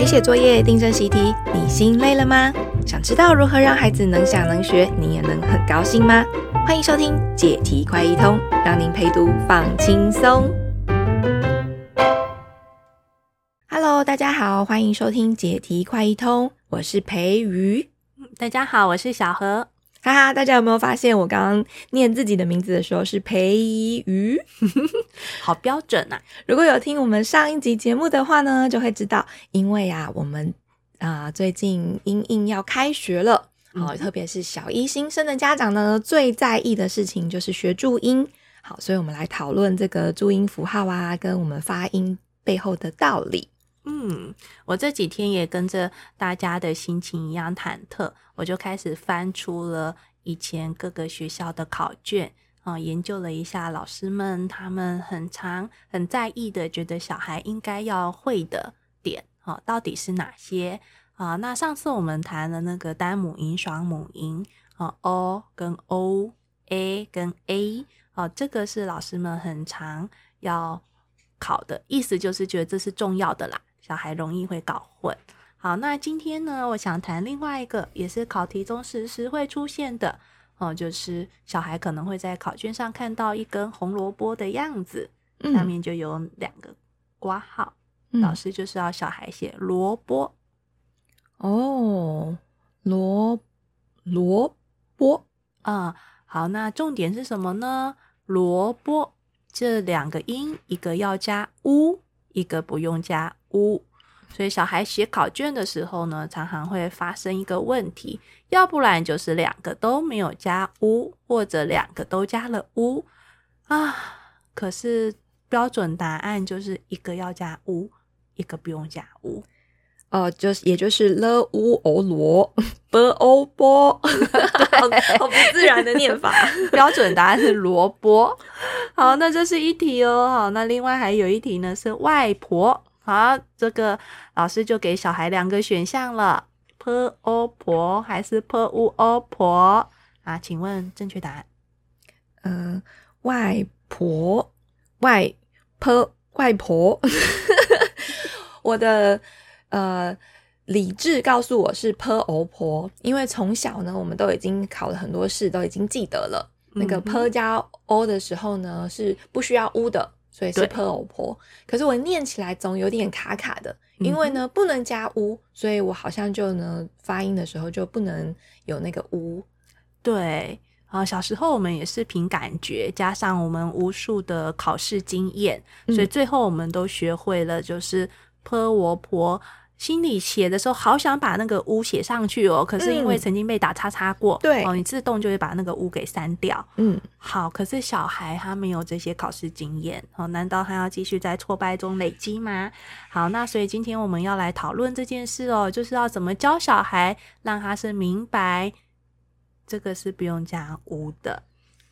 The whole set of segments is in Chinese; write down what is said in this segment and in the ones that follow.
陪写作业、订正习题，你心累了吗？想知道如何让孩子能想能学，你也能很高兴吗？欢迎收听解题快一通，让您陪读放轻松。Hello，大家好，欢迎收听解题快一通，我是培瑜。大家好，我是小何。哈哈，大家有没有发现我刚刚念自己的名字的时候是培瑜？好标准啊！如果有听我们上一集节目的话呢，就会知道，因为啊，我们啊、呃、最近英英要开学了，好、哦，特别是小一新生的家长呢，最在意的事情就是学注音。好，所以我们来讨论这个注音符号啊，跟我们发音背后的道理。嗯，我这几天也跟着大家的心情一样忐忑，我就开始翻出了以前各个学校的考卷啊，研究了一下老师们他们很常很在意的，觉得小孩应该要会的点啊，到底是哪些啊？那上次我们谈了那个单母音、双母音啊，o 跟 o，a 跟 a，啊，这个是老师们很常要考的，意思就是觉得这是重要的啦。小孩容易会搞混。好，那今天呢，我想谈另外一个，也是考题中时时会出现的哦，就是小孩可能会在考卷上看到一根红萝卜的样子，嗯、上面就有两个括号，嗯、老师就是要小孩写萝卜。哦，萝萝卜啊、嗯，好，那重点是什么呢？萝卜这两个音，一个要加 u，一个不用加。乌，所以小孩写考卷的时候呢，常常会发生一个问题，要不然就是两个都没有加屋，或者两个都加了屋啊。可是标准答案就是一个要加屋，一个不用加屋。哦、呃，就是也就是了乌欧罗，b o 波，好不自然的念法。标准答案是萝卜。好，那这是一题哦。好，那另外还有一题呢，是外婆。好，这个老师就给小孩两个选项了：p o 婆还是 p u o 婆啊？请问正确答案？嗯、呃，外婆，外 p 外婆。我的呃理智告诉我是 p o 婆，因为从小呢，我们都已经考了很多试，都已经记得了。那个 p 加 o 的时候呢，是不需要 u 的。所以是 p o 婆，对可是我念起来总有点卡卡的，因为呢不能加 u，所以我好像就呢发音的时候就不能有那个 u。对啊，小时候我们也是凭感觉，加上我们无数的考试经验，所以最后我们都学会了，就是 p 我婆。心里写的时候，好想把那个“污”写上去哦，可是因为曾经被打叉叉过，嗯、对哦，你自动就会把那个“污”给删掉。嗯，好，可是小孩他没有这些考试经验哦，难道他要继续在挫败中累积吗？好，那所以今天我们要来讨论这件事哦，就是要怎么教小孩，让他是明白这个是不用加“污”的。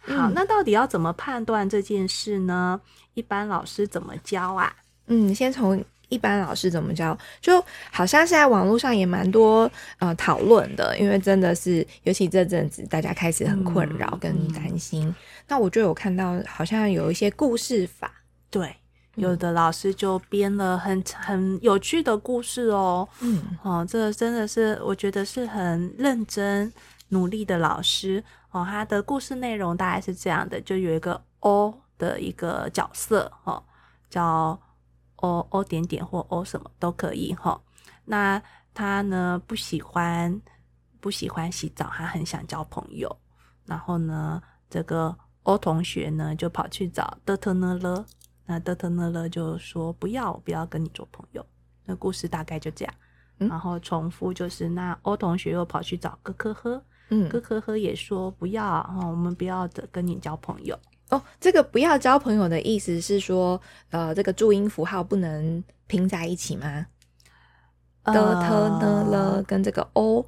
好，嗯、那到底要怎么判断这件事呢？一般老师怎么教啊？嗯，先从。一般老师怎么教？就好像现在网络上也蛮多呃讨论的，因为真的是，尤其这阵子大家开始很困扰跟担心。嗯嗯、那我就有看到，好像有一些故事法，对，有的老师就编了很很有趣的故事哦。嗯，哦，这真的是我觉得是很认真努力的老师哦。他的故事内容大概是这样的，就有一个 O 的一个角色哦，叫。O o 点点或哦什么都可以哈。那他呢不喜欢不喜欢洗澡，他很想交朋友。然后呢，这个欧同学呢就跑去找德特呢了。那德特呢了就说不要不要跟你做朋友。那故事大概就这样。然后重复就是那欧同学又跑去找咯咯呵，嗯，咯咯呵也说不要哈，我们不要的跟你交朋友。哦，这个不要交朋友的意思是说，呃，这个注音符号不能拼在一起吗？的、特、呢、了跟这个 o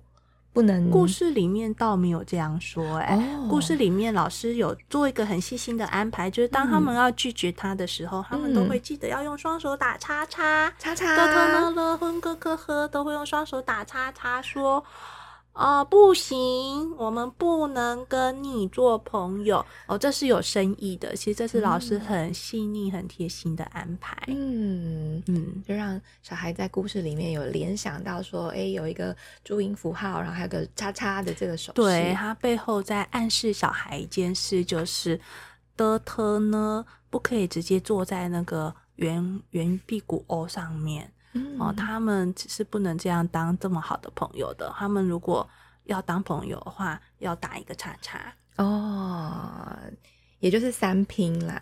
不能。故事里面倒没有这样说，哎，哦、故事里面老师有做一个很细心的安排，就是当他们要拒绝他的时候，嗯、他们都会记得要用双手打叉叉，叉叉。的、特、呢、了、哼、咯、咯、呵都会用双手打叉叉说。哦，不行，我们不能跟你做朋友。哦，这是有深意的。其实这是老师很细腻、很贴心的安排。嗯嗯，就让小孩在故事里面有联想到说，哎，有一个注音符号，然后还有个叉叉的这个手势。对，他背后在暗示小孩一件事，就是的特呢，不可以直接坐在那个圆圆屁股 O 上面。嗯、哦，他们只是不能这样当这么好的朋友的。他们如果要当朋友的话，要打一个叉叉哦，也就是三拼啦，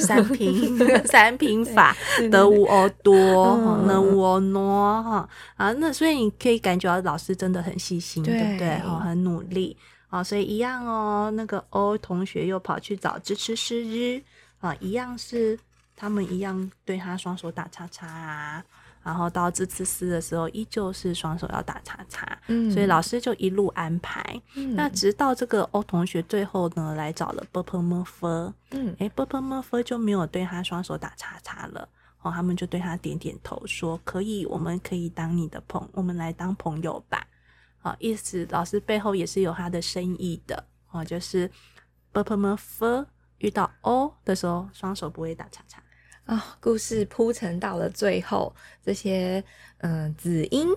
三拼 三拼法，得无哦多，能无哦挪哈啊。那所以你可以感觉到老师真的很细心，对，对不对？哦，很努力啊、哦。所以一样哦，那个 O 同学又跑去找支持师日啊，一样是他们一样对他双手打叉叉啊。然后到这次撕的时候，依旧是双手要打叉叉，嗯，所以老师就一路安排，嗯、那直到这个欧同学最后呢来找了波波莫夫，嗯，哎、欸，波波莫夫就没有对他双手打叉叉了，哦，他们就对他点点头说可以，我们可以当你的朋，我们来当朋友吧，好、哦，意思老师背后也是有他的深意的，哦，就是波波莫夫遇到 O 的时候，双手不会打叉叉。啊，故事铺陈到了最后，这些嗯，子音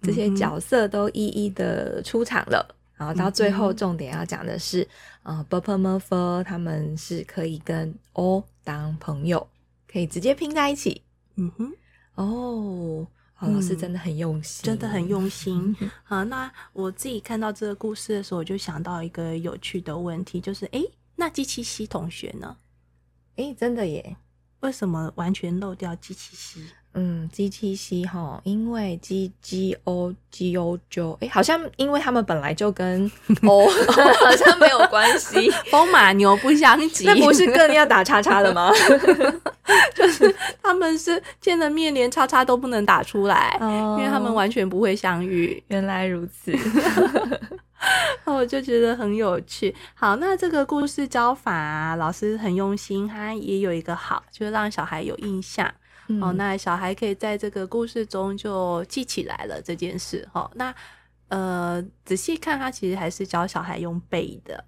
这些角色都一一的出场了。然后到最后，重点要讲的是，呃，Purple Murphy 他们是可以跟 O 当朋友，可以直接拼在一起。嗯哼，哦，老师真的很用心，真的很用心。啊，那我自己看到这个故事的时候，我就想到一个有趣的问题，就是，哎，那季七夕同学呢？哎，真的耶。为什么完全漏掉 G 七 C？？嗯，，G 七 C 哈，因为 G G O G O J，哎，好像因为他们本来就跟 O 好像没有关系，风马牛不相及，那不是更要打叉叉的吗？就是他们是见了面连叉叉都不能打出来，哦，因为他们完全不会相遇。原来如此。我就觉得很有趣。好，那这个故事教法啊，老师很用心，他也有一个好，就是让小孩有印象。嗯、哦，那小孩可以在这个故事中就记起来了这件事。哦，那呃，仔细看，他其实还是教小孩用背的，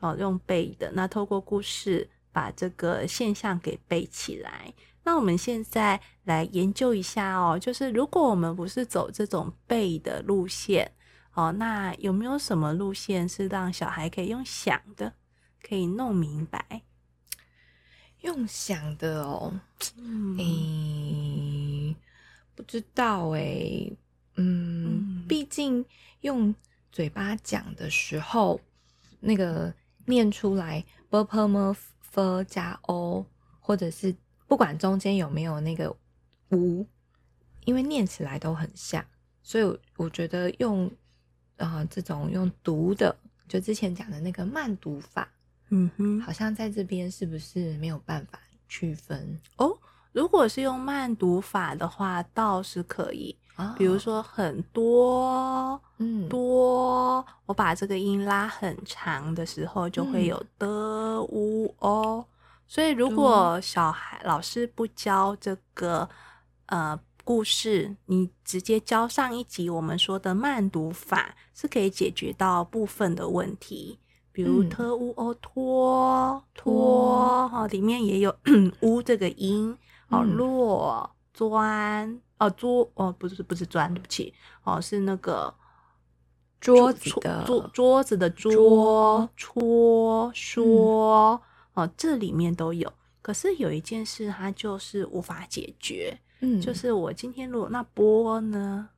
哦，用背的。那透过故事把这个现象给背起来。那我们现在来研究一下哦，就是如果我们不是走这种背的路线。哦，那有没有什么路线是让小孩可以用想的，可以弄明白？用想的哦，嗯，不知道哎，嗯，毕竟用嘴巴讲的时候，那个念出来，purple f 加 o，或者是不管中间有没有那个 u，因为念起来都很像，所以我觉得用。啊、呃，这种用读的，就之前讲的那个慢读法，嗯哼，好像在这边是不是没有办法区分哦？如果是用慢读法的话，倒是可以。哦、比如说很多，嗯，多，我把这个音拉很长的时候，就会有的呜哦。所以如果小孩老师不教这个，呃。故事，你直接教上一集我们说的慢读法是可以解决到部分的问题，比如特乌哦拖拖哈，里面也有 乌这个音哦，落砖哦桌哦不是不是砖，对不起哦，是那个桌子的桌桌子的桌戳说哦，这里面都有。可是有一件事，它就是无法解决。嗯，就是我今天如果那波呢，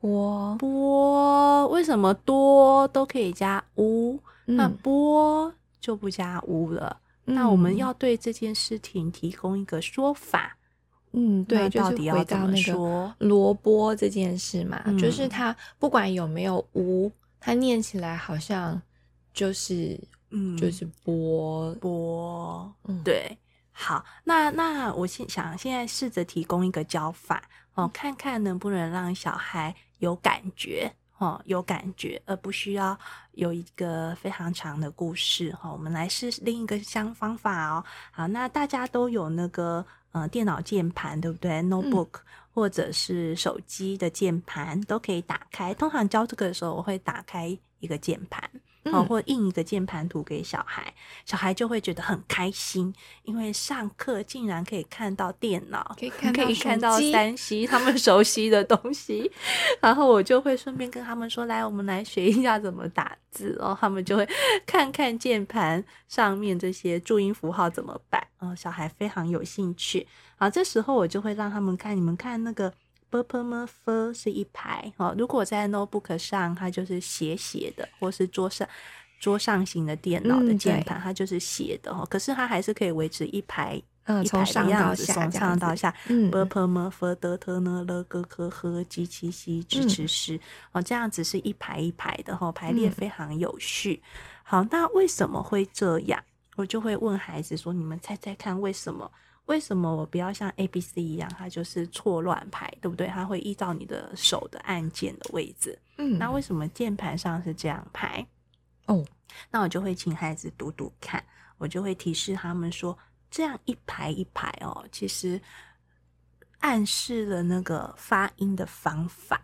波。波为什么多都可以加乌，嗯，那波就不加乌了，嗯？那我们要对这件事情提供一个说法。嗯，对，到底要怎么说？萝卜这件事嘛，嗯，就是它不管有没有乌，它念起来好像就是嗯，就是波。波，嗯，对。好，那那我现想现在试着提供一个教法哦，看看能不能让小孩有感觉哦，有感觉，而不需要有一个非常长的故事哈、哦。我们来试另一个相方法哦。好，那大家都有那个呃电脑键盘对不对？Notebook，或者是手机的键盘都可以打开。通常教这个的时候，我会打开一个键盘。哦，或印一个键盘图给小孩，小孩就会觉得很开心，因为上课竟然可以看到电脑，可以看可以看到三 C 他们熟悉的东西，然后我就会顺便跟他们说：“来，我们来学一下怎么打字哦。”他们就会 看看键盘上面这些注音符号怎么摆，哦，小孩非常有兴趣。好，这时候我就会让他们看，你们看那个。B p m f 是一排哦，如果在 notebook 上，它就是斜斜的，或是桌上桌上型的电脑的键盘，它就是斜的哦。可是它还是可以维持一排、嗯、一排的样子，从上到下。嗯，b p m f d t n l g k h j q x ch sh 哦，这样子是一排一排的哈，排列非常有序。好，那为什么会这样？我就会问孩子说：“你们猜猜看，为什么？”为什么我不要像 A B C 一样，它就是错乱排，对不对？它会依照你的手的按键的位置。嗯，那为什么键盘上是这样排？哦，那我就会请孩子读读看，我就会提示他们说，这样一排一排哦，其实暗示了那个发音的方法，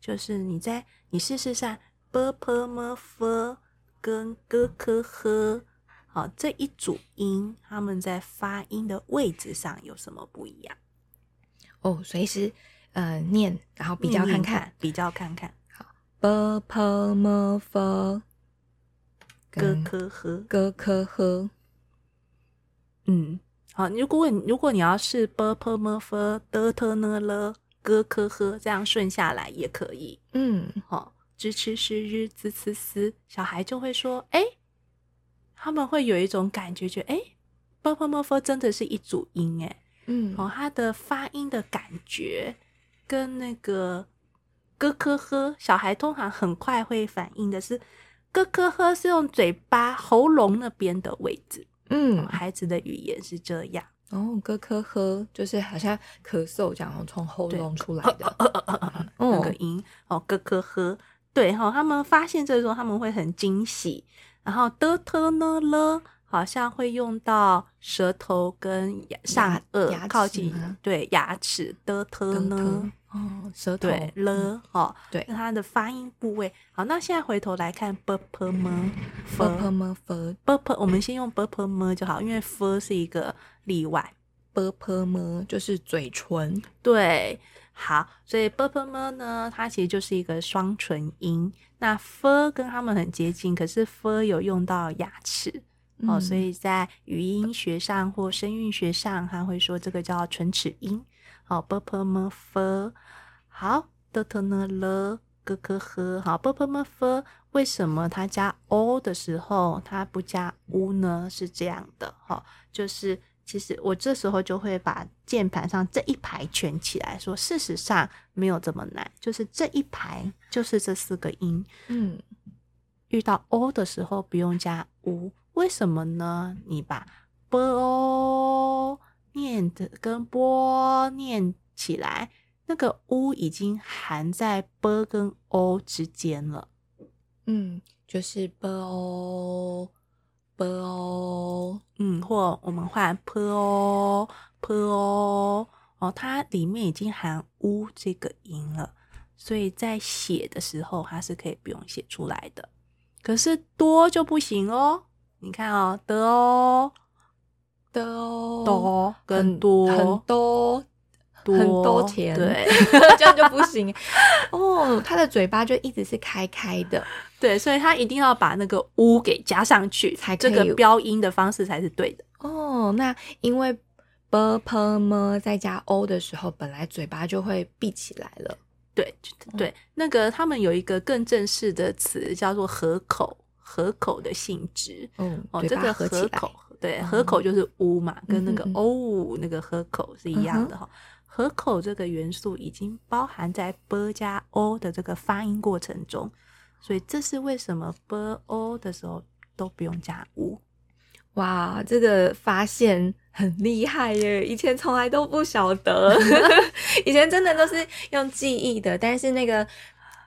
就是你在你试试看 b p m f 跟 g k h。好，这一组音，他们在发音的位置上有什么不一样？哦，随时呃念，然后比较看看，比较看看。好，b p m f g k h g k h，嗯，好，如果你如果你要是 b p m f d t n l g k h 这样顺下来也可以。嗯，好，支持是日滋呲丝，小孩就会说，哎。他们会有一种感觉，觉得哎，b p m f 真的是一组音哎，嗯，哦，它的发音的感觉跟那个咯咯呵小孩通常很快会反应的是咯咯呵是用嘴巴喉咙那边的位置，嗯，孩子的语言是这样，哦咯咯呵就是好像咳嗽这样从喉咙出来的那个音，哦咯咯呵对哈，他们发现这个时候他们会很惊喜。然后的特呢了，好像会用到舌头跟上颚靠近，对牙齿的特呢哦，舌头对了哦，对它的发音部位。好，那现在回头来看 b p m f p m f b p，我们先用 b p m 就好，因为 f 是一个例外，b p m 就是嘴唇，对。好，所以 b p m 呢，它其实就是一个双唇音。那 f 跟他们很接近，可是 f 有用到牙齿、嗯、哦，所以在语音学上或声韵学上，他会说这个叫唇齿音。好，b p m f。好，d t n l g k h。好，b p m f。为什么它加 o 的时候它不加 u 呢？是这样的，哈，就是。其实我这时候就会把键盘上这一排圈起来说，事实上没有这么难，就是这一排就是这四个音。嗯，遇到 o 的时候不用加 u，为什么呢？你把 b o 念的跟 b 念起来，那个 u 已经含在 b 跟 o 之间了。嗯，就是 b o。o，嗯，或我们换 p 哦 p o 哦，它里面已经含 u 这个音了，所以在写的时候它是可以不用写出来的。可是多就不行哦，你看哦，的哦，的哦，多跟多很多多很多钱，对，这样就不行 哦。他的嘴巴就一直是开开的。对，所以他一定要把那个呜给加上去，才这个标音的方式才是对的。哦，那因为 b p m 再加 o 的时候，本来嘴巴就会闭起来了。对，对，嗯、那个他们有一个更正式的词叫做合口，合口的性质。嗯，哦，这个合口，对，合口就是呜嘛，嗯、跟那个 o 那个合口是一样的哈。嗯、合口这个元素已经包含在 b 加 o 的这个发音过程中。所以这是为什么 b o 的时候都不用加 u。哇，这个发现很厉害耶！以前从来都不晓得，以前真的都是用记忆的，但是那个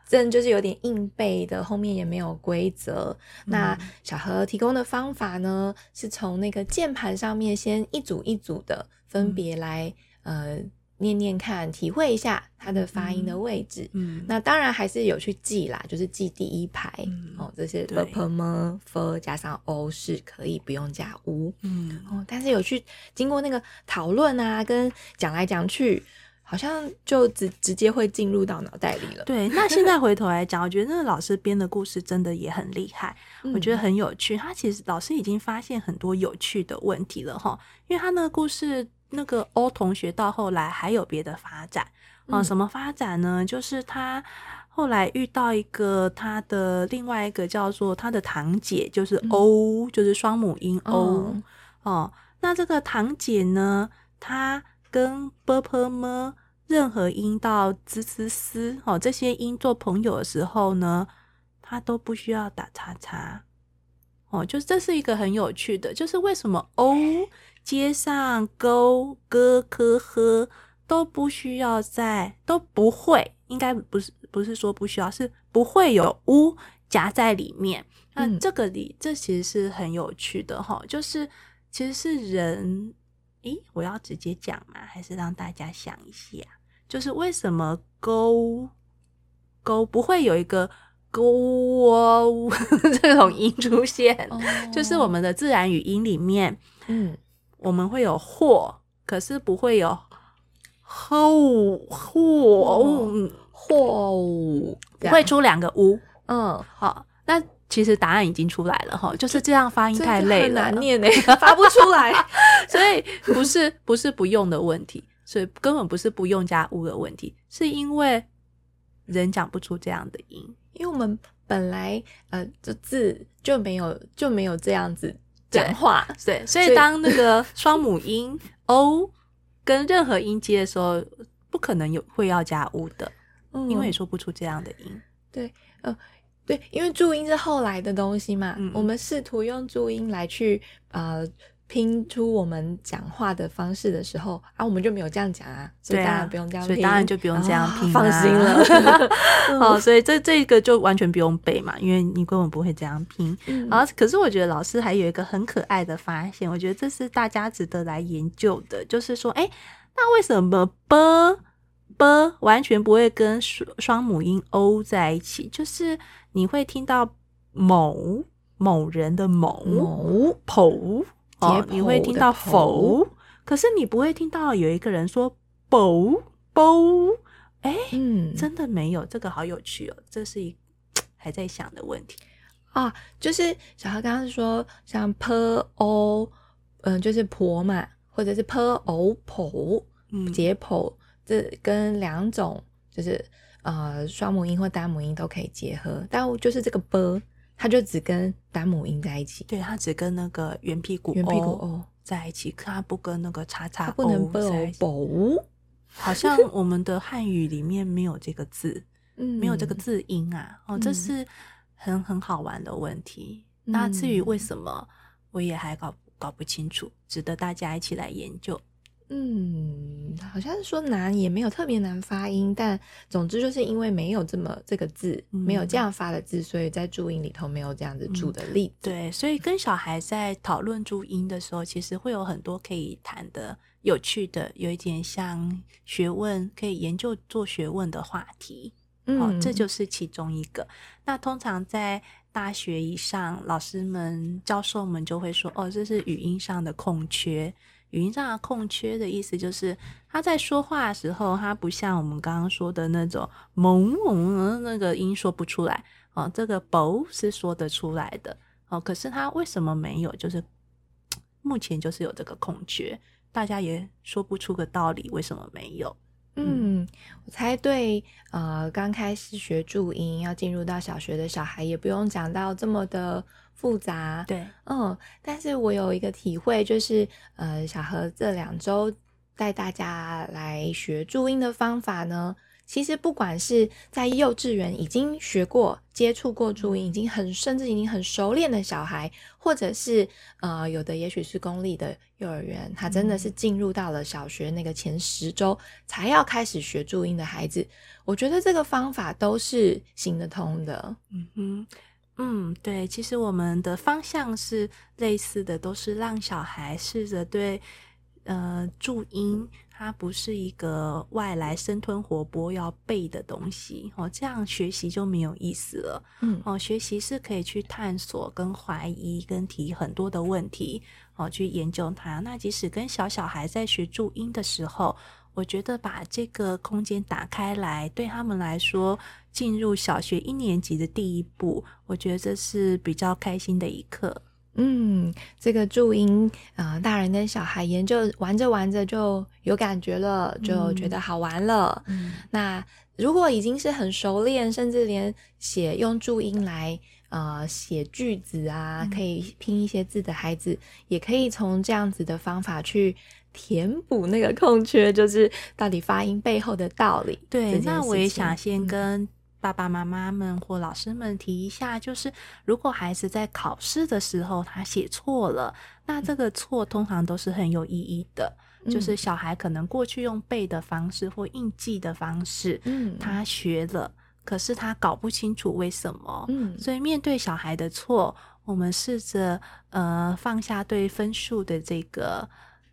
真就是有点硬背的，后面也没有规则。嗯、那小何提供的方法呢，是从那个键盘上面先一组一组的分别来、嗯、呃念念看，体会一下它的发音的位置。嗯，那当然还是有去记啦，就是记第一排、嗯、哦，这些 p p m f 加上 o 是可以不用加 u。嗯哦，但是有去经过那个讨论啊，跟讲来讲去，好像就直直接会进入到脑袋里了。对，那现在回头来讲，我觉得那个老师编的故事真的也很厉害，嗯、我觉得很有趣。他其实老师已经发现很多有趣的问题了哈，因为他那个故事。那个欧同学到后来还有别的发展啊？什么发展呢？就是他后来遇到一个他的另外一个叫做他的堂姐，就是欧，就是双母音欧哦。那这个堂姐呢，他跟波波么任何音到滋滋滋哦这些音做朋友的时候呢，他都不需要打叉叉。哦。就是这是一个很有趣的，就是为什么欧？接上勾、哥、科、呵都不需要在，都不会，应该不是不是说不需要，是不会有乌夹在里面。那这个里，嗯、这其实是很有趣的哈，就是其实是人，诶，我要直接讲吗？还是让大家想一下，就是为什么勾勾不会有一个勾哦 这种音出现？哦，就是我们的自然语音里面，嗯。我们会有或，可是不会有后或或，不会出两个乌。嗯，好，那其实答案已经出来了哈，就是这样发音太累了，难念诶，发不出来，所以不是不是不用的问题，所以根本不是不用加乌的问题，是因为人讲不出这样的音，因为我们本来呃这字就没有就没有这样子。讲话对，所以当那个双母音 o 跟任何音接的时候，不可能有会要加 u 的，嗯，因为也说不出这样的音。对，呃，对，因为注音是后来的东西嘛，嗯，我们试图用注音来去呃。拼出我们讲话的方式的时候啊，我们就没有这样讲啊，所以当然不用这样拼，所以当然就不用这样拼，啊，放心了。好，所以这这个就完全不用背嘛，因为你根本不会这样拼。嗯，然后可是我觉得老师还有一个很可爱的发现，我觉得这是大家值得来研究的，就是说，哎，那为什么 ㄅ ㄅ 完全不会跟双双母音 o 在一起？就是你会听到某某人的某某剖。哦，你会听到否，可是你不会听到有一个人说啵啵，哎，嗯，真的没有，这个好有趣哦，这是一 还在想的问题。啊，就是小何刚刚说像 p o，嗯，就是婆嘛，或者是 p o 婆，嗯，解剖这跟两种就是呃双母音或单母音都可以结合，但就是这个 b。它就只跟单母音在一起，对，他只跟那个圆屁股圆屁股 o 在一起，他不跟那个叉叉不能在一起。好像我们的汉语里面没有这个字，嗯，没有这个字音啊，哦，这是很很好玩的问题。嗯、那至于为什么，我也还搞搞不清楚，值得大家一起来研究。嗯，好像是说难也没有特别难发音，但总之就是因为没有这么这个字，嗯、没有这样发的字，所以在注音里头没有这样子注的例子。嗯、对，所以跟小孩在讨论注音的时候，其实会有很多可以谈的、有趣的，有一点像学问，可以研究做学问的话题。嗯，哦、这就是其中一个。那通常在大学以上，老师们、教授们就会说：“哦，这是语音上的空缺。”语音上的空缺的意思就是，他在说话的时候，他不像我们刚刚说的那种萌萌那个音说不出来哦。这个薄是说得出来的哦，可是他为什么没有？就是目前就是有这个空缺，大家也说不出个道理，为什么没有？嗯，我猜对。呃，刚开始学注音，要进入到小学的小孩，也不用讲到这么的。复杂，对，嗯，但是我有一个体会，就是，呃，小何这两周带大家来学注音的方法呢，其实不管是在幼稚园已经学过、接触过注音，已经很甚至已经很熟练的小孩，或者是呃，有的也许是公立的幼儿园，他真的是进入到了小学那个前十周才要开始学注音的孩子，我觉得这个方法都是行得通的，嗯哼。嗯，对，其实我们的方向是类似的，都是让小孩试着对呃，注音它不是一个外来生吞活剥要背的东西哦，这样学习就没有意思了。嗯，哦，学习是可以去探索、跟怀疑、跟提很多的问题哦，去研究它。那即使跟小小孩在学注音的时候，我觉得把这个空间打开来，对他们来说，进入小学一年级的第一步，我觉得这是比较开心的一刻。嗯，这个注音啊、呃，大人跟小孩研究玩着玩着就有感觉了，就觉得好玩了。嗯，那如果已经是很熟练，甚至连写用注音来呃写句子啊，嗯、可以拼一些字的孩子，也可以从这样子的方法去填补那个空缺，就是到底发音背后的道理。对，那我也想先跟、嗯。爸爸妈妈们或老师们提一下，就是如果孩子在考试的时候他写错了，那这个错通常都是很有意义的。嗯、就是小孩可能过去用背的方式或印记的方式，嗯，他学了，可是他搞不清楚为什么。嗯，所以面对小孩的错，我们试着呃放下对分数的这个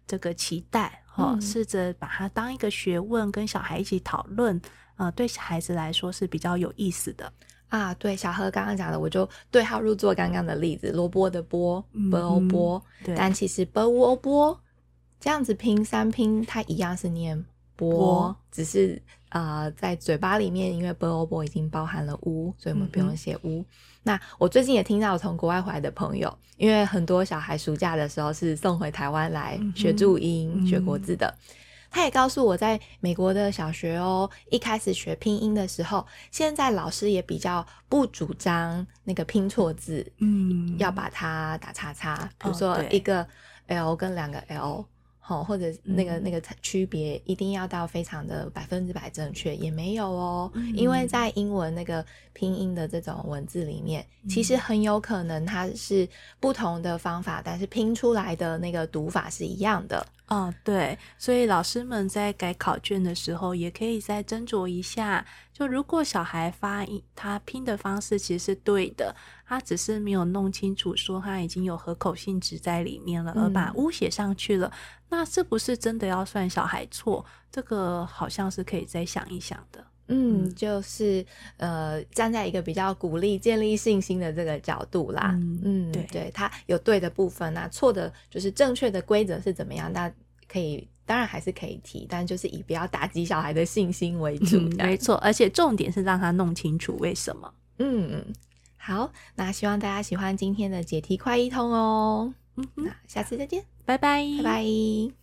这个期待，哈、嗯，试着把它当一个学问，跟小孩一起讨论。呃，对孩子来说是比较有意思的啊。对，小何刚刚讲的，我就对号入座。刚刚的例子，萝卜的卜，波欧波，但其实波乌欧波这样子拼三拼，它一样是念波，只是呃在嘴巴里面，因为波欧波已经包含了乌，所以我们不用写乌。嗯、那我最近也听到从国外回来的朋友，因为很多小孩暑假的时候是送回台湾来学注音、嗯、学国字的。他也告诉我，在美国的小学哦，一开始学拼音的时候，现在老师也比较不主张那个拼错字，嗯，要把它打叉叉，比如说一个 L 跟两个 L。好，或者那个、嗯、那个区别一定要到非常的百分之百正确，也没有哦，嗯、因为在英文那个拼音的这种文字里面，嗯、其实很有可能它是不同的方法，但是拼出来的那个读法是一样的。哦，对，所以老师们在改考卷的时候，也可以再斟酌一下。就如果小孩发音，他拼的方式其实是对的，他只是没有弄清楚，说他已经有合口性质在里面了，而把“乌”写上去了，嗯、那是不是真的要算小孩错？这个好像是可以再想一想的。嗯，就是呃，站在一个比较鼓励、建立信心的这个角度啦。嗯，嗯对，对，他有对的部分，那错的就是正确的规则是怎么样？那可以。当然还是可以提，但就是以不要打击小孩的信心为主。嗯，没错，而且重点是让他弄清楚为什么。嗯，好，那希望大家喜欢今天的解题快一通哦。嗯哼，那下次再见，拜拜，拜拜。